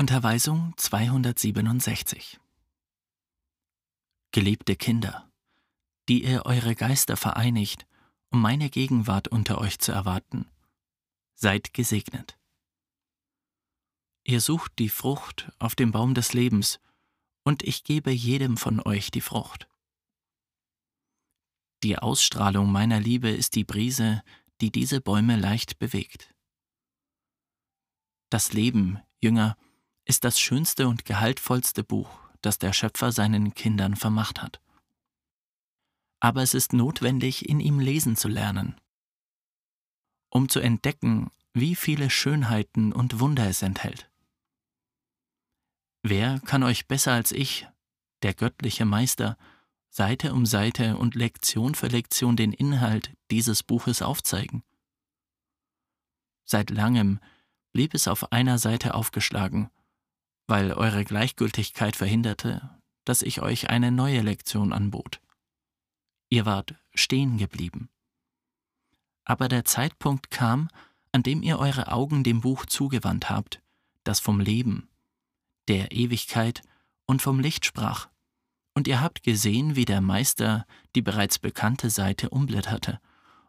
Unterweisung 267 Geliebte Kinder, die ihr eure Geister vereinigt, um meine Gegenwart unter euch zu erwarten, seid gesegnet. Ihr sucht die Frucht auf dem Baum des Lebens, und ich gebe jedem von euch die Frucht. Die Ausstrahlung meiner Liebe ist die Brise, die diese Bäume leicht bewegt. Das Leben, Jünger, ist das schönste und gehaltvollste Buch, das der Schöpfer seinen Kindern vermacht hat. Aber es ist notwendig, in ihm lesen zu lernen, um zu entdecken, wie viele Schönheiten und Wunder es enthält. Wer kann euch besser als ich, der göttliche Meister, Seite um Seite und Lektion für Lektion den Inhalt dieses Buches aufzeigen? Seit langem blieb es auf einer Seite aufgeschlagen, weil eure Gleichgültigkeit verhinderte, dass ich euch eine neue Lektion anbot. Ihr wart stehen geblieben. Aber der Zeitpunkt kam, an dem ihr eure Augen dem Buch zugewandt habt, das vom Leben, der Ewigkeit und vom Licht sprach, und ihr habt gesehen, wie der Meister die bereits bekannte Seite umblätterte,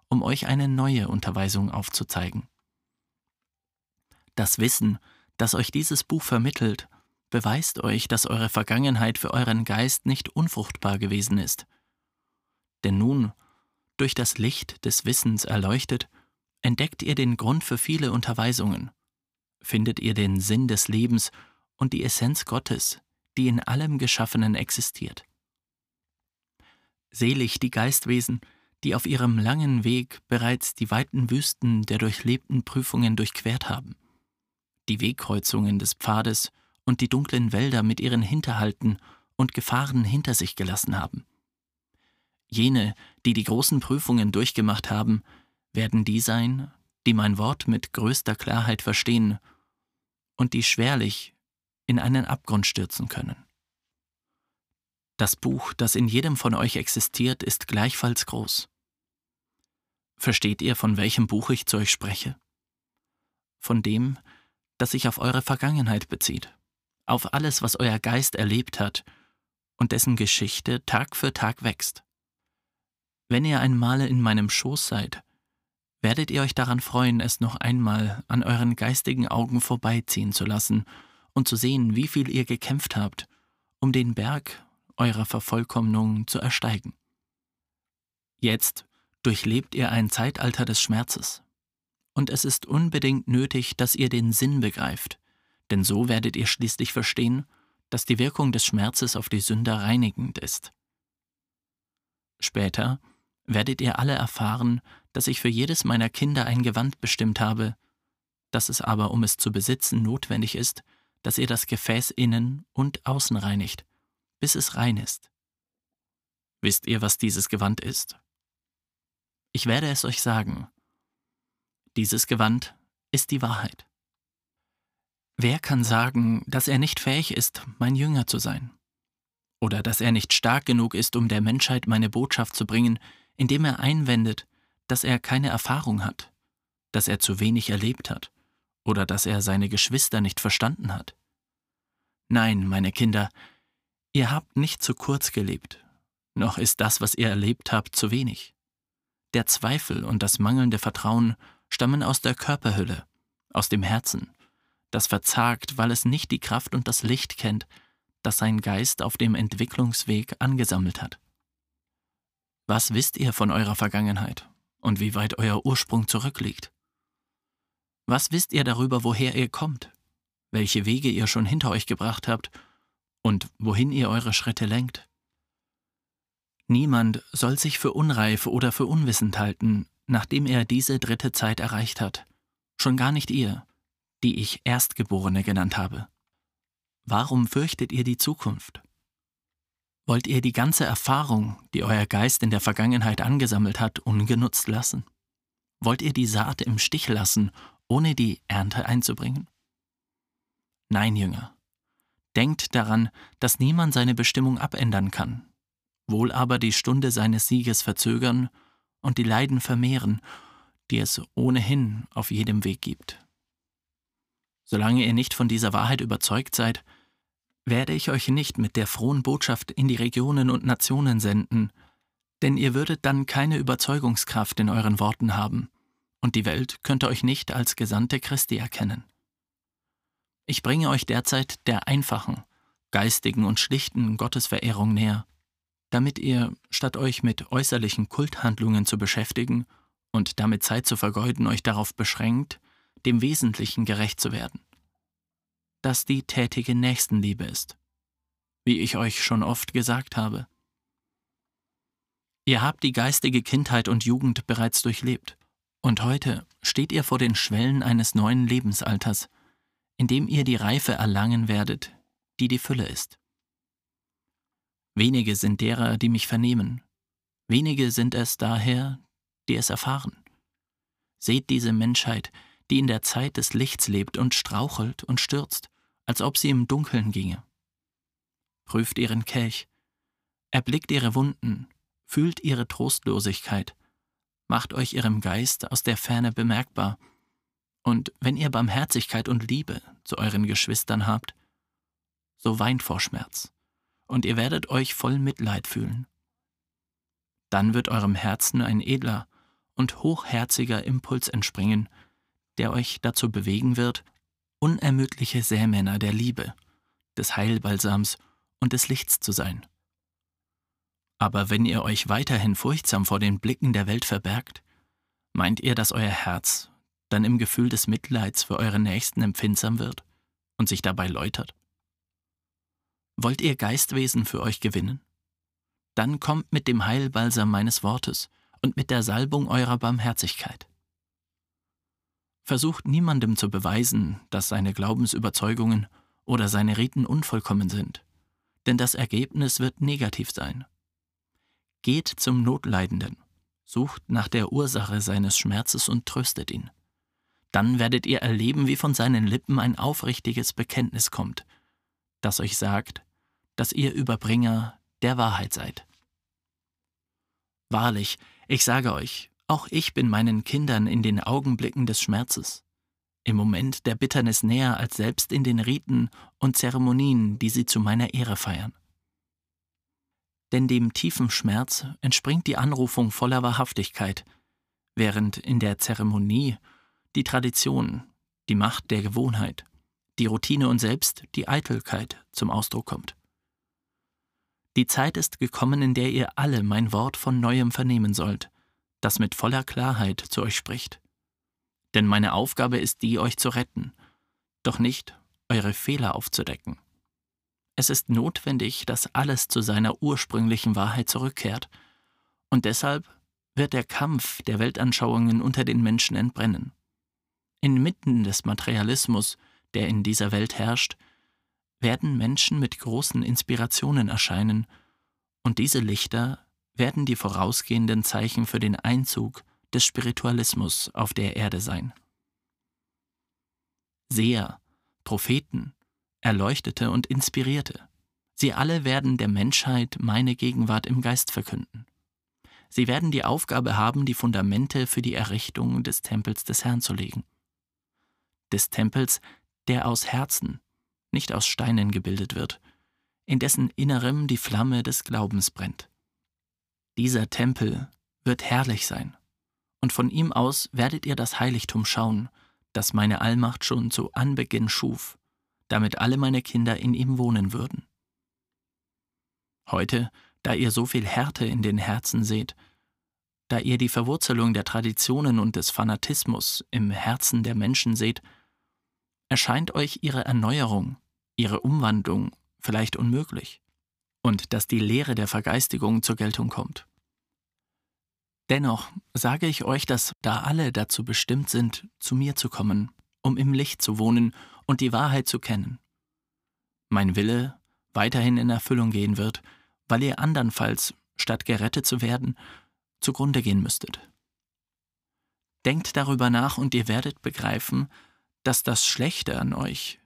um euch eine neue Unterweisung aufzuzeigen. Das Wissen, das euch dieses Buch vermittelt, beweist euch, dass eure Vergangenheit für euren Geist nicht unfruchtbar gewesen ist. Denn nun, durch das Licht des Wissens erleuchtet, entdeckt ihr den Grund für viele Unterweisungen, findet ihr den Sinn des Lebens und die Essenz Gottes, die in allem Geschaffenen existiert. Selig die Geistwesen, die auf ihrem langen Weg bereits die weiten Wüsten der durchlebten Prüfungen durchquert haben, die Wegkreuzungen des Pfades und die dunklen Wälder mit ihren Hinterhalten und Gefahren hinter sich gelassen haben. Jene, die die großen Prüfungen durchgemacht haben, werden die sein, die mein Wort mit größter Klarheit verstehen und die schwerlich in einen Abgrund stürzen können. Das Buch, das in jedem von euch existiert, ist gleichfalls groß. Versteht ihr, von welchem Buch ich zu euch spreche? Von dem, das sich auf eure Vergangenheit bezieht auf alles, was euer Geist erlebt hat und dessen Geschichte Tag für Tag wächst. Wenn ihr einmal in meinem Schoß seid, werdet ihr euch daran freuen, es noch einmal an euren geistigen Augen vorbeiziehen zu lassen und zu sehen, wie viel ihr gekämpft habt, um den Berg eurer Vervollkommnung zu ersteigen. Jetzt durchlebt ihr ein Zeitalter des Schmerzes, und es ist unbedingt nötig, dass ihr den Sinn begreift, denn so werdet ihr schließlich verstehen, dass die Wirkung des Schmerzes auf die Sünder reinigend ist. Später werdet ihr alle erfahren, dass ich für jedes meiner Kinder ein Gewand bestimmt habe, dass es aber, um es zu besitzen, notwendig ist, dass ihr das Gefäß innen und außen reinigt, bis es rein ist. Wisst ihr, was dieses Gewand ist? Ich werde es euch sagen. Dieses Gewand ist die Wahrheit. Wer kann sagen, dass er nicht fähig ist, mein Jünger zu sein? Oder dass er nicht stark genug ist, um der Menschheit meine Botschaft zu bringen, indem er einwendet, dass er keine Erfahrung hat, dass er zu wenig erlebt hat oder dass er seine Geschwister nicht verstanden hat? Nein, meine Kinder, ihr habt nicht zu kurz gelebt, noch ist das, was ihr erlebt habt, zu wenig. Der Zweifel und das mangelnde Vertrauen stammen aus der Körperhülle, aus dem Herzen, das verzagt, weil es nicht die Kraft und das Licht kennt, das sein Geist auf dem Entwicklungsweg angesammelt hat. Was wisst ihr von eurer Vergangenheit und wie weit euer Ursprung zurückliegt? Was wisst ihr darüber, woher ihr kommt, welche Wege ihr schon hinter euch gebracht habt und wohin ihr eure Schritte lenkt? Niemand soll sich für unreif oder für unwissend halten, nachdem er diese dritte Zeit erreicht hat, schon gar nicht ihr, die ich Erstgeborene genannt habe. Warum fürchtet ihr die Zukunft? Wollt ihr die ganze Erfahrung, die euer Geist in der Vergangenheit angesammelt hat, ungenutzt lassen? Wollt ihr die Saat im Stich lassen, ohne die Ernte einzubringen? Nein, Jünger. Denkt daran, dass niemand seine Bestimmung abändern kann, wohl aber die Stunde seines Sieges verzögern und die Leiden vermehren, die es ohnehin auf jedem Weg gibt. Solange ihr nicht von dieser Wahrheit überzeugt seid, werde ich euch nicht mit der frohen Botschaft in die Regionen und Nationen senden, denn ihr würdet dann keine Überzeugungskraft in euren Worten haben, und die Welt könnte euch nicht als Gesandte Christi erkennen. Ich bringe euch derzeit der einfachen, geistigen und schlichten Gottesverehrung näher, damit ihr, statt euch mit äußerlichen Kulthandlungen zu beschäftigen und damit Zeit zu vergeuden, euch darauf beschränkt, dem Wesentlichen gerecht zu werden. Dass die tätige Nächstenliebe ist, wie ich euch schon oft gesagt habe. Ihr habt die geistige Kindheit und Jugend bereits durchlebt, und heute steht ihr vor den Schwellen eines neuen Lebensalters, in dem ihr die Reife erlangen werdet, die die Fülle ist. Wenige sind derer, die mich vernehmen, wenige sind es daher, die es erfahren. Seht diese Menschheit, die in der Zeit des Lichts lebt und strauchelt und stürzt, als ob sie im Dunkeln ginge. Prüft ihren Kelch, erblickt ihre Wunden, fühlt ihre Trostlosigkeit, macht euch ihrem Geist aus der Ferne bemerkbar, und wenn ihr Barmherzigkeit und Liebe zu euren Geschwistern habt, so weint vor Schmerz, und ihr werdet euch voll Mitleid fühlen. Dann wird eurem Herzen ein edler und hochherziger Impuls entspringen, der euch dazu bewegen wird, unermüdliche Sämänner der Liebe, des Heilbalsams und des Lichts zu sein. Aber wenn ihr euch weiterhin furchtsam vor den Blicken der Welt verbergt, meint ihr, dass euer Herz dann im Gefühl des Mitleids für eure Nächsten empfindsam wird und sich dabei läutert? Wollt ihr Geistwesen für euch gewinnen? Dann kommt mit dem Heilbalsam meines Wortes und mit der Salbung eurer Barmherzigkeit. Versucht niemandem zu beweisen, dass seine Glaubensüberzeugungen oder seine Riten unvollkommen sind, denn das Ergebnis wird negativ sein. Geht zum Notleidenden, sucht nach der Ursache seines Schmerzes und tröstet ihn. Dann werdet ihr erleben, wie von seinen Lippen ein aufrichtiges Bekenntnis kommt, das euch sagt, dass ihr Überbringer der Wahrheit seid. Wahrlich, ich sage euch, auch ich bin meinen Kindern in den Augenblicken des Schmerzes, im Moment der Bitternis näher als selbst in den Riten und Zeremonien, die sie zu meiner Ehre feiern. Denn dem tiefen Schmerz entspringt die Anrufung voller Wahrhaftigkeit, während in der Zeremonie die Tradition, die Macht der Gewohnheit, die Routine und selbst die Eitelkeit zum Ausdruck kommt. Die Zeit ist gekommen, in der ihr alle mein Wort von neuem vernehmen sollt, das mit voller Klarheit zu euch spricht. Denn meine Aufgabe ist die, euch zu retten, doch nicht eure Fehler aufzudecken. Es ist notwendig, dass alles zu seiner ursprünglichen Wahrheit zurückkehrt, und deshalb wird der Kampf der Weltanschauungen unter den Menschen entbrennen. Inmitten des Materialismus, der in dieser Welt herrscht, werden Menschen mit großen Inspirationen erscheinen, und diese Lichter werden die vorausgehenden Zeichen für den Einzug des Spiritualismus auf der Erde sein. Seher, Propheten, Erleuchtete und Inspirierte, sie alle werden der Menschheit meine Gegenwart im Geist verkünden. Sie werden die Aufgabe haben, die Fundamente für die Errichtung des Tempels des Herrn zu legen. Des Tempels, der aus Herzen, nicht aus Steinen gebildet wird, in dessen Innerem die Flamme des Glaubens brennt. Dieser Tempel wird herrlich sein, und von ihm aus werdet ihr das Heiligtum schauen, das meine Allmacht schon zu Anbeginn schuf, damit alle meine Kinder in ihm wohnen würden. Heute, da ihr so viel Härte in den Herzen seht, da ihr die Verwurzelung der Traditionen und des Fanatismus im Herzen der Menschen seht, erscheint euch ihre Erneuerung, ihre Umwandlung vielleicht unmöglich und dass die Lehre der Vergeistigung zur Geltung kommt. Dennoch sage ich euch, dass da alle dazu bestimmt sind, zu mir zu kommen, um im Licht zu wohnen und die Wahrheit zu kennen. Mein Wille weiterhin in Erfüllung gehen wird, weil ihr andernfalls, statt gerettet zu werden, zugrunde gehen müsstet. Denkt darüber nach und ihr werdet begreifen, dass das Schlechte an euch,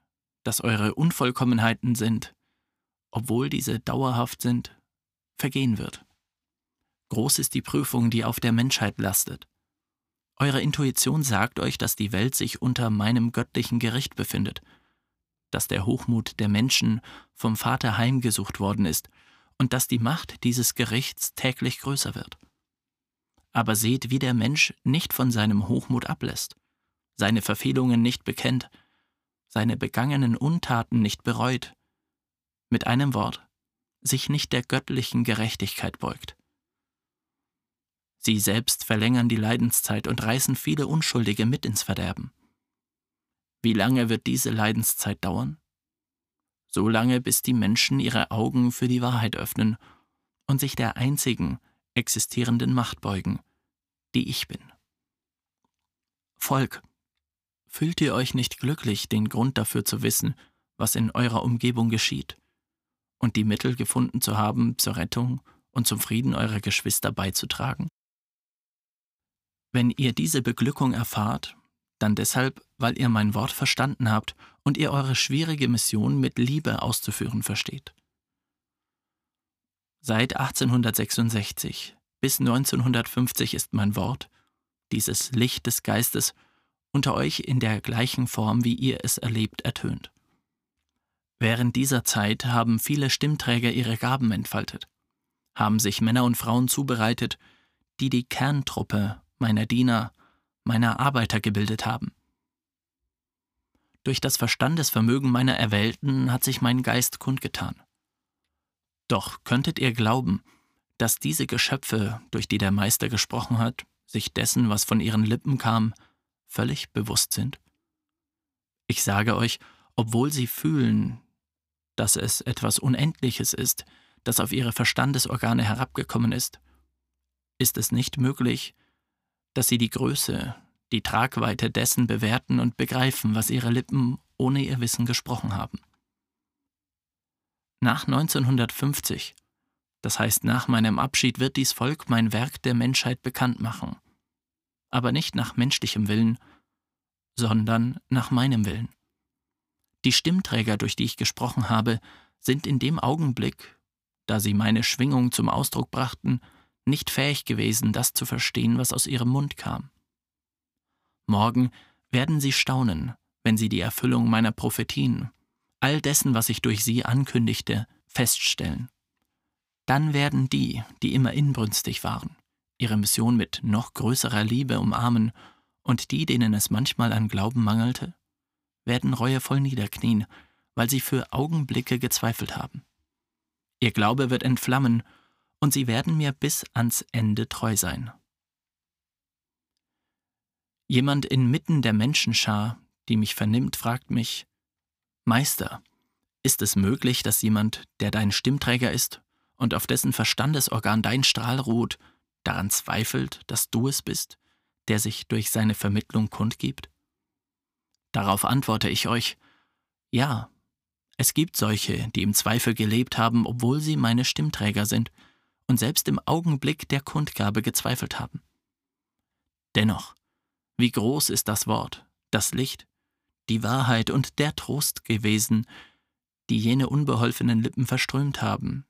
dass eure Unvollkommenheiten sind, obwohl diese dauerhaft sind, vergehen wird. Groß ist die Prüfung, die auf der Menschheit lastet. Eure Intuition sagt euch, dass die Welt sich unter meinem göttlichen Gericht befindet, dass der Hochmut der Menschen vom Vater heimgesucht worden ist und dass die Macht dieses Gerichts täglich größer wird. Aber seht, wie der Mensch nicht von seinem Hochmut ablässt, seine Verfehlungen nicht bekennt, seine begangenen Untaten nicht bereut, mit einem Wort, sich nicht der göttlichen Gerechtigkeit beugt. Sie selbst verlängern die Leidenszeit und reißen viele Unschuldige mit ins Verderben. Wie lange wird diese Leidenszeit dauern? So lange, bis die Menschen ihre Augen für die Wahrheit öffnen und sich der einzigen existierenden Macht beugen, die ich bin. Volk, fühlt ihr euch nicht glücklich, den Grund dafür zu wissen, was in eurer Umgebung geschieht, und die Mittel gefunden zu haben, zur Rettung und zum Frieden eurer Geschwister beizutragen? Wenn ihr diese Beglückung erfahrt, dann deshalb, weil ihr mein Wort verstanden habt und ihr eure schwierige Mission mit Liebe auszuführen versteht. Seit 1866 bis 1950 ist mein Wort, dieses Licht des Geistes, unter euch in der gleichen Form, wie ihr es erlebt, ertönt. Während dieser Zeit haben viele Stimmträger ihre Gaben entfaltet, haben sich Männer und Frauen zubereitet, die die Kerntruppe meiner Diener, meiner Arbeiter gebildet haben. Durch das Verstandesvermögen meiner Erwählten hat sich mein Geist kundgetan. Doch könntet ihr glauben, dass diese Geschöpfe, durch die der Meister gesprochen hat, sich dessen, was von ihren Lippen kam, völlig bewusst sind? Ich sage euch, obwohl sie fühlen, dass es etwas Unendliches ist, das auf ihre Verstandesorgane herabgekommen ist, ist es nicht möglich, dass sie die Größe, die Tragweite dessen bewerten und begreifen, was ihre Lippen ohne ihr Wissen gesprochen haben. Nach 1950, das heißt nach meinem Abschied, wird dies Volk mein Werk der Menschheit bekannt machen, aber nicht nach menschlichem Willen, sondern nach meinem Willen. Die Stimmträger, durch die ich gesprochen habe, sind in dem Augenblick, da sie meine Schwingung zum Ausdruck brachten, nicht fähig gewesen, das zu verstehen, was aus ihrem Mund kam. Morgen werden sie staunen, wenn sie die Erfüllung meiner Prophetien, all dessen, was ich durch sie ankündigte, feststellen. Dann werden die, die immer inbrünstig waren, ihre Mission mit noch größerer Liebe umarmen, und die, denen es manchmal an Glauben mangelte, werden reuevoll niederknien, weil sie für Augenblicke gezweifelt haben. Ihr Glaube wird entflammen, und sie werden mir bis ans Ende treu sein. Jemand inmitten der Menschenschar, die mich vernimmt, fragt mich, Meister, ist es möglich, dass jemand, der dein Stimmträger ist und auf dessen Verstandesorgan dein Strahl ruht, daran zweifelt, dass du es bist, der sich durch seine Vermittlung kundgibt? Darauf antworte ich euch, ja, es gibt solche, die im Zweifel gelebt haben, obwohl sie meine Stimmträger sind, und selbst im Augenblick der Kundgabe gezweifelt haben. Dennoch, wie groß ist das Wort, das Licht, die Wahrheit und der Trost gewesen, die jene unbeholfenen Lippen verströmt haben,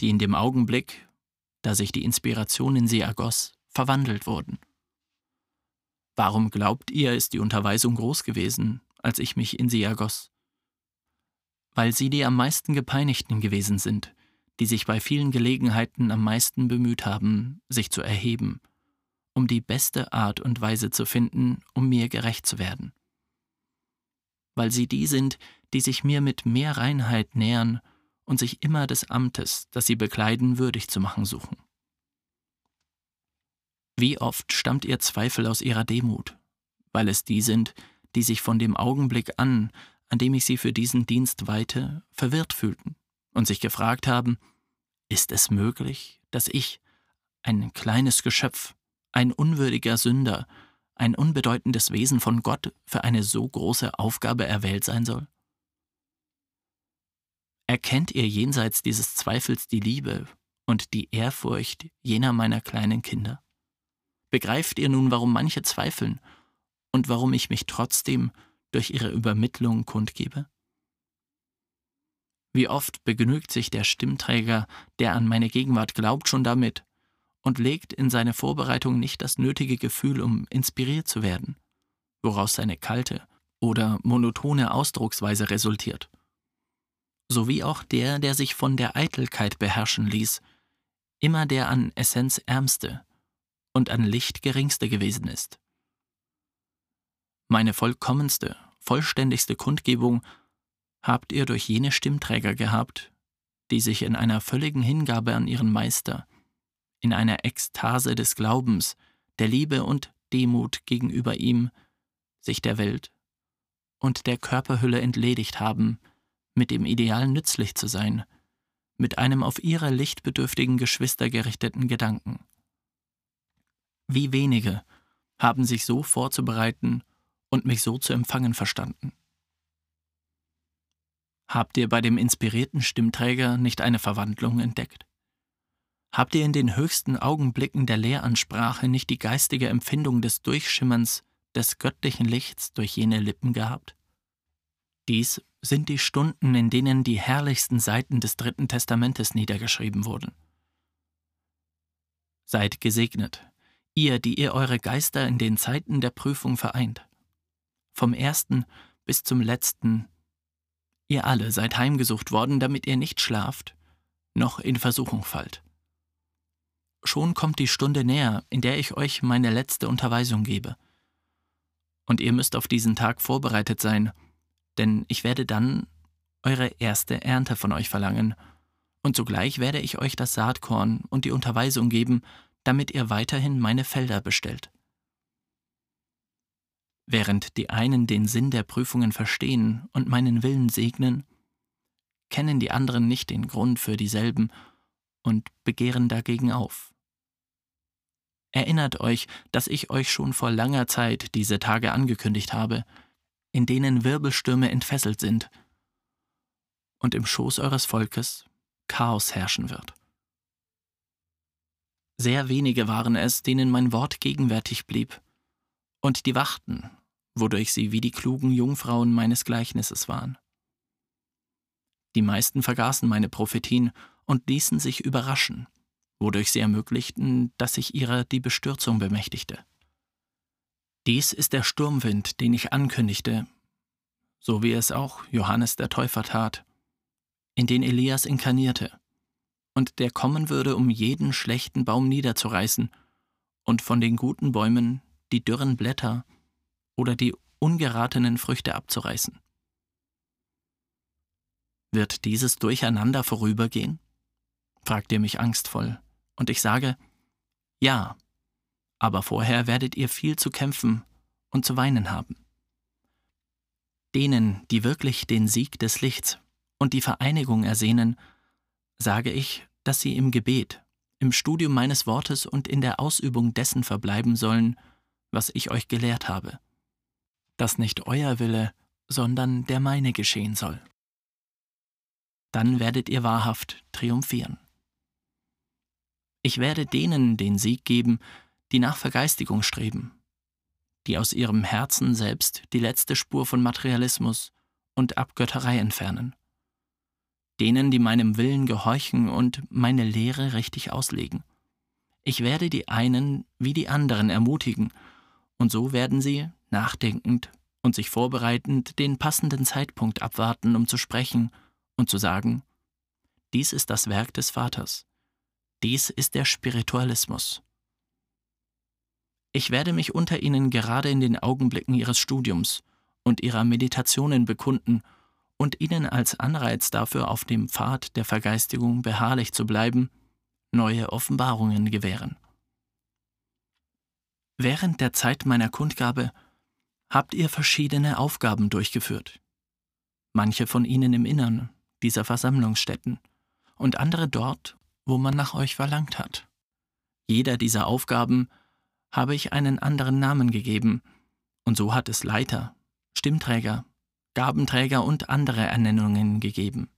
die in dem Augenblick, da sich die Inspiration in sie ergoss, verwandelt wurden. Warum glaubt ihr, ist die Unterweisung groß gewesen, als ich mich in sie ergoss? Weil sie die am meisten gepeinigten gewesen sind, die sich bei vielen Gelegenheiten am meisten bemüht haben, sich zu erheben, um die beste Art und Weise zu finden, um mir gerecht zu werden. Weil sie die sind, die sich mir mit mehr Reinheit nähern und sich immer des Amtes, das sie bekleiden, würdig zu machen suchen. Wie oft stammt ihr Zweifel aus ihrer Demut, weil es die sind, die sich von dem Augenblick an, an dem ich sie für diesen Dienst weihte, verwirrt fühlten und sich gefragt haben, ist es möglich, dass ich, ein kleines Geschöpf, ein unwürdiger Sünder, ein unbedeutendes Wesen von Gott für eine so große Aufgabe erwählt sein soll? Erkennt ihr jenseits dieses Zweifels die Liebe und die Ehrfurcht jener meiner kleinen Kinder? Begreift ihr nun, warum manche zweifeln und warum ich mich trotzdem durch ihre Übermittlung kundgebe? Wie oft begnügt sich der Stimmträger, der an meine Gegenwart glaubt, schon damit, und legt in seine Vorbereitung nicht das nötige Gefühl, um inspiriert zu werden, woraus seine kalte oder monotone Ausdrucksweise resultiert. Sowie auch der, der sich von der Eitelkeit beherrschen ließ, immer der an Essenz ärmste und an Licht geringste gewesen ist. Meine vollkommenste, vollständigste Kundgebung habt ihr durch jene Stimmträger gehabt, die sich in einer völligen Hingabe an ihren Meister, in einer Ekstase des Glaubens, der Liebe und Demut gegenüber ihm, sich der Welt und der Körperhülle entledigt haben, mit dem Ideal nützlich zu sein, mit einem auf ihre lichtbedürftigen Geschwister gerichteten Gedanken. Wie wenige haben sich so vorzubereiten und mich so zu empfangen verstanden. Habt ihr bei dem inspirierten Stimmträger nicht eine Verwandlung entdeckt? Habt ihr in den höchsten Augenblicken der Lehransprache nicht die geistige Empfindung des Durchschimmerns des göttlichen Lichts durch jene Lippen gehabt? Dies sind die Stunden, in denen die herrlichsten Seiten des Dritten Testamentes niedergeschrieben wurden. Seid gesegnet, ihr, die ihr eure Geister in den Zeiten der Prüfung vereint. Vom ersten bis zum letzten Ihr alle seid heimgesucht worden, damit ihr nicht schlaft, noch in Versuchung fallt. Schon kommt die Stunde näher, in der ich euch meine letzte Unterweisung gebe. Und ihr müsst auf diesen Tag vorbereitet sein, denn ich werde dann eure erste Ernte von euch verlangen, und zugleich werde ich euch das Saatkorn und die Unterweisung geben, damit ihr weiterhin meine Felder bestellt. Während die einen den Sinn der Prüfungen verstehen und meinen Willen segnen, kennen die anderen nicht den Grund für dieselben und begehren dagegen auf. Erinnert euch, dass ich euch schon vor langer Zeit diese Tage angekündigt habe, in denen Wirbelstürme entfesselt sind und im Schoß eures Volkes Chaos herrschen wird. Sehr wenige waren es, denen mein Wort gegenwärtig blieb, und die wachten, wodurch sie wie die klugen Jungfrauen meines Gleichnisses waren. Die meisten vergaßen meine Prophetien und ließen sich überraschen, wodurch sie ermöglichten, dass sich ihrer die Bestürzung bemächtigte. Dies ist der Sturmwind, den ich ankündigte, so wie es auch Johannes der Täufer tat, in den Elias inkarnierte, und der kommen würde, um jeden schlechten Baum niederzureißen und von den guten Bäumen die dürren Blätter oder die ungeratenen Früchte abzureißen. Wird dieses Durcheinander vorübergehen? fragt ihr mich angstvoll, und ich sage, ja, aber vorher werdet ihr viel zu kämpfen und zu weinen haben. Denen, die wirklich den Sieg des Lichts und die Vereinigung ersehnen, sage ich, dass sie im Gebet, im Studium meines Wortes und in der Ausübung dessen verbleiben sollen, was ich euch gelehrt habe, dass nicht euer Wille, sondern der meine geschehen soll. Dann werdet ihr wahrhaft triumphieren. Ich werde denen den Sieg geben, die nach Vergeistigung streben, die aus ihrem Herzen selbst die letzte Spur von Materialismus und Abgötterei entfernen, denen, die meinem Willen gehorchen und meine Lehre richtig auslegen. Ich werde die einen wie die anderen ermutigen und so werden sie, nachdenkend und sich vorbereitend, den passenden Zeitpunkt abwarten, um zu sprechen und zu sagen, dies ist das Werk des Vaters, dies ist der Spiritualismus. Ich werde mich unter ihnen gerade in den Augenblicken ihres Studiums und ihrer Meditationen bekunden und ihnen als Anreiz dafür, auf dem Pfad der Vergeistigung beharrlich zu bleiben, neue Offenbarungen gewähren. Während der Zeit meiner Kundgabe habt ihr verschiedene Aufgaben durchgeführt. Manche von ihnen im Innern dieser Versammlungsstätten und andere dort, wo man nach euch verlangt hat. Jeder dieser Aufgaben habe ich einen anderen Namen gegeben, und so hat es Leiter, Stimmträger, Gabenträger und andere Ernennungen gegeben.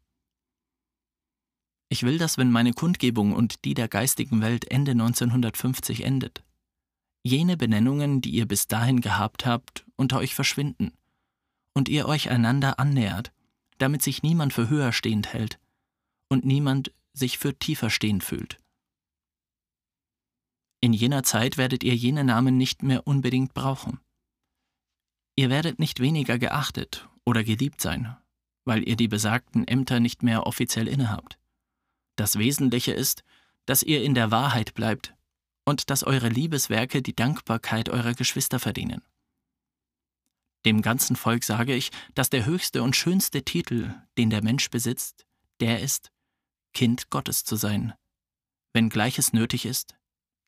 Ich will, dass wenn meine Kundgebung und die der geistigen Welt Ende 1950 endet, jene Benennungen, die ihr bis dahin gehabt habt, unter euch verschwinden und ihr euch einander annähert, damit sich niemand für höher stehend hält und niemand sich für tiefer stehend fühlt. In jener Zeit werdet ihr jene Namen nicht mehr unbedingt brauchen. Ihr werdet nicht weniger geachtet oder geliebt sein, weil ihr die besagten Ämter nicht mehr offiziell innehabt. Das Wesentliche ist, dass ihr in der Wahrheit bleibt und dass eure Liebeswerke die Dankbarkeit eurer Geschwister verdienen. Dem ganzen Volk sage ich, dass der höchste und schönste Titel, den der Mensch besitzt, der ist, Kind Gottes zu sein, wenngleich es nötig ist,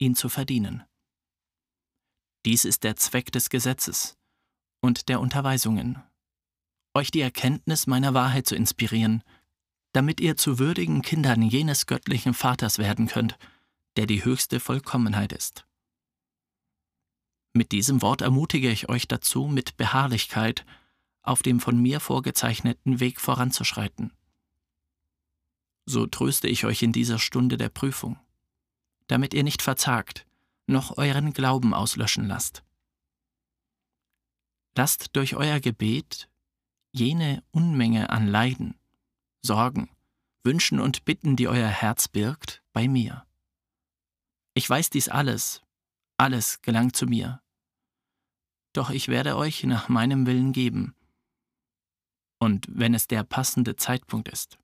ihn zu verdienen. Dies ist der Zweck des Gesetzes und der Unterweisungen, euch die Erkenntnis meiner Wahrheit zu inspirieren, damit ihr zu würdigen Kindern jenes göttlichen Vaters werden könnt, der die höchste Vollkommenheit ist. Mit diesem Wort ermutige ich euch dazu, mit Beharrlichkeit auf dem von mir vorgezeichneten Weg voranzuschreiten. So tröste ich euch in dieser Stunde der Prüfung, damit ihr nicht verzagt, noch euren Glauben auslöschen lasst. Lasst durch euer Gebet jene Unmenge an Leiden, Sorgen, Wünschen und Bitten, die euer Herz birgt, bei mir. Ich weiß dies alles, alles gelangt zu mir. Doch ich werde euch nach meinem Willen geben. Und wenn es der passende Zeitpunkt ist.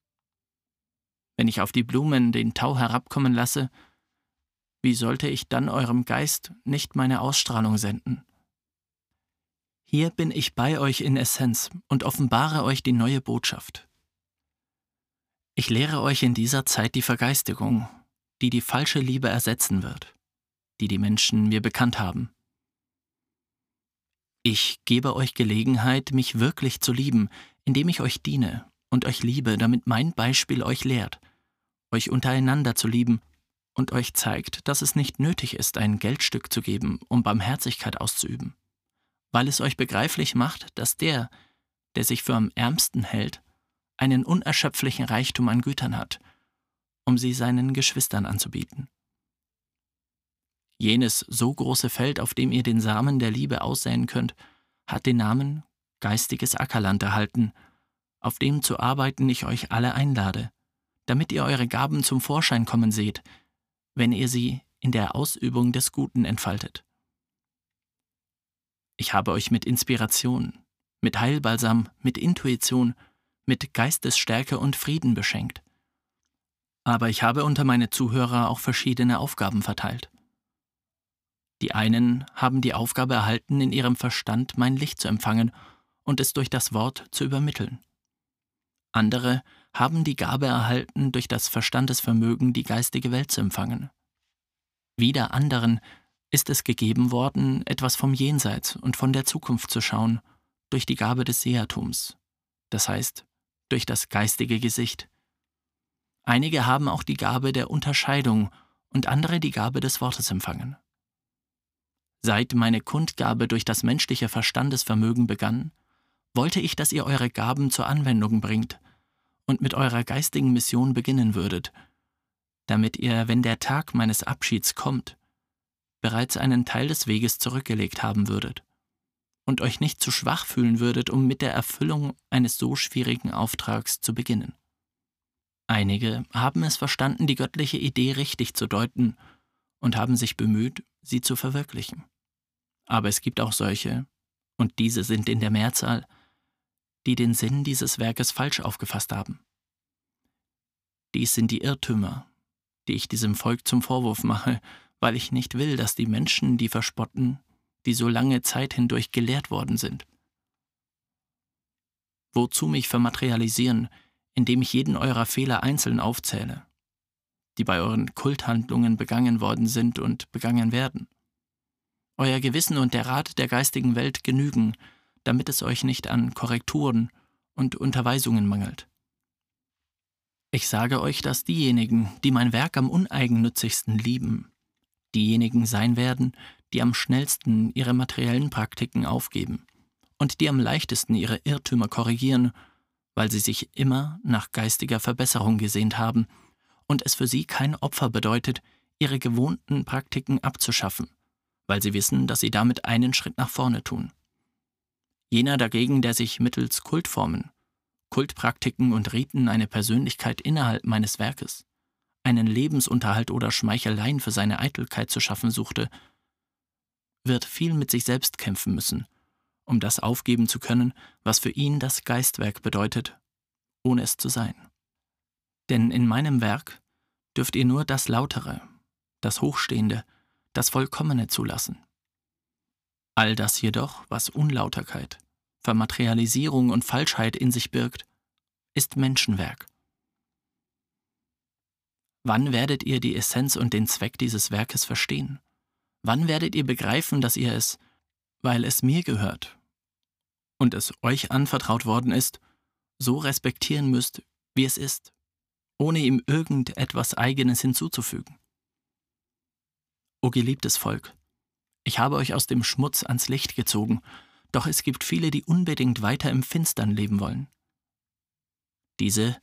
Wenn ich auf die Blumen den Tau herabkommen lasse, wie sollte ich dann eurem Geist nicht meine Ausstrahlung senden? Hier bin ich bei euch in Essenz und offenbare euch die neue Botschaft. Ich lehre euch in dieser Zeit die Vergeistigung, die die falsche Liebe ersetzen wird, die die Menschen mir bekannt haben. Ich gebe euch Gelegenheit, mich wirklich zu lieben, indem ich euch diene und euch liebe, damit mein Beispiel euch lehrt, euch untereinander zu lieben und euch zeigt, dass es nicht nötig ist, ein Geldstück zu geben, um Barmherzigkeit auszuüben, weil es euch begreiflich macht, dass der, der sich für am ärmsten hält, einen unerschöpflichen Reichtum an Gütern hat um sie seinen Geschwistern anzubieten. Jenes so große Feld, auf dem ihr den Samen der Liebe aussäen könnt, hat den Namen geistiges Ackerland erhalten, auf dem zu arbeiten ich euch alle einlade, damit ihr eure Gaben zum Vorschein kommen seht, wenn ihr sie in der Ausübung des Guten entfaltet. Ich habe euch mit Inspiration, mit Heilbalsam, mit Intuition, mit Geistesstärke und Frieden beschenkt. Aber ich habe unter meine Zuhörer auch verschiedene Aufgaben verteilt. Die einen haben die Aufgabe erhalten, in ihrem Verstand mein Licht zu empfangen und es durch das Wort zu übermitteln. Andere haben die Gabe erhalten, durch das Verstandesvermögen die geistige Welt zu empfangen. Wieder anderen ist es gegeben worden, etwas vom Jenseits und von der Zukunft zu schauen, durch die Gabe des Sehertums, das heißt durch das geistige Gesicht, Einige haben auch die Gabe der Unterscheidung und andere die Gabe des Wortes empfangen. Seit meine Kundgabe durch das menschliche Verstandesvermögen begann, wollte ich, dass ihr eure Gaben zur Anwendung bringt und mit eurer geistigen Mission beginnen würdet, damit ihr, wenn der Tag meines Abschieds kommt, bereits einen Teil des Weges zurückgelegt haben würdet und euch nicht zu schwach fühlen würdet, um mit der Erfüllung eines so schwierigen Auftrags zu beginnen. Einige haben es verstanden, die göttliche Idee richtig zu deuten und haben sich bemüht, sie zu verwirklichen. Aber es gibt auch solche, und diese sind in der Mehrzahl, die den Sinn dieses Werkes falsch aufgefasst haben. Dies sind die Irrtümer, die ich diesem Volk zum Vorwurf mache, weil ich nicht will, dass die Menschen die verspotten, die so lange Zeit hindurch gelehrt worden sind. Wozu mich vermaterialisieren, indem ich jeden eurer Fehler einzeln aufzähle, die bei euren Kulthandlungen begangen worden sind und begangen werden. Euer Gewissen und der Rat der geistigen Welt genügen, damit es euch nicht an Korrekturen und Unterweisungen mangelt. Ich sage euch, dass diejenigen, die mein Werk am uneigennützigsten lieben, diejenigen sein werden, die am schnellsten ihre materiellen Praktiken aufgeben und die am leichtesten ihre Irrtümer korrigieren weil sie sich immer nach geistiger Verbesserung gesehnt haben und es für sie kein Opfer bedeutet, ihre gewohnten Praktiken abzuschaffen, weil sie wissen, dass sie damit einen Schritt nach vorne tun. Jener dagegen, der sich mittels Kultformen, Kultpraktiken und Riten eine Persönlichkeit innerhalb meines Werkes, einen Lebensunterhalt oder Schmeicheleien für seine Eitelkeit zu schaffen suchte, wird viel mit sich selbst kämpfen müssen, um das aufgeben zu können, was für ihn das Geistwerk bedeutet, ohne es zu sein. Denn in meinem Werk dürft ihr nur das Lautere, das Hochstehende, das Vollkommene zulassen. All das jedoch, was Unlauterkeit, Vermaterialisierung und Falschheit in sich birgt, ist Menschenwerk. Wann werdet ihr die Essenz und den Zweck dieses Werkes verstehen? Wann werdet ihr begreifen, dass ihr es, weil es mir gehört und es euch anvertraut worden ist, so respektieren müsst, wie es ist, ohne ihm irgendetwas Eigenes hinzuzufügen? O geliebtes Volk, ich habe euch aus dem Schmutz ans Licht gezogen, doch es gibt viele, die unbedingt weiter im Finstern leben wollen. Diese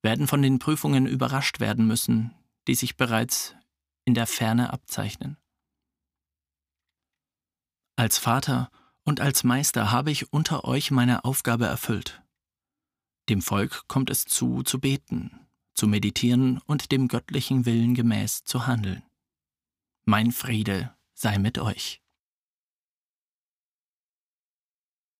werden von den Prüfungen überrascht werden müssen, die sich bereits in der Ferne abzeichnen. Als Vater und als Meister habe ich unter euch meine Aufgabe erfüllt. Dem Volk kommt es zu, zu beten, zu meditieren und dem göttlichen Willen gemäß zu handeln. Mein Friede sei mit euch.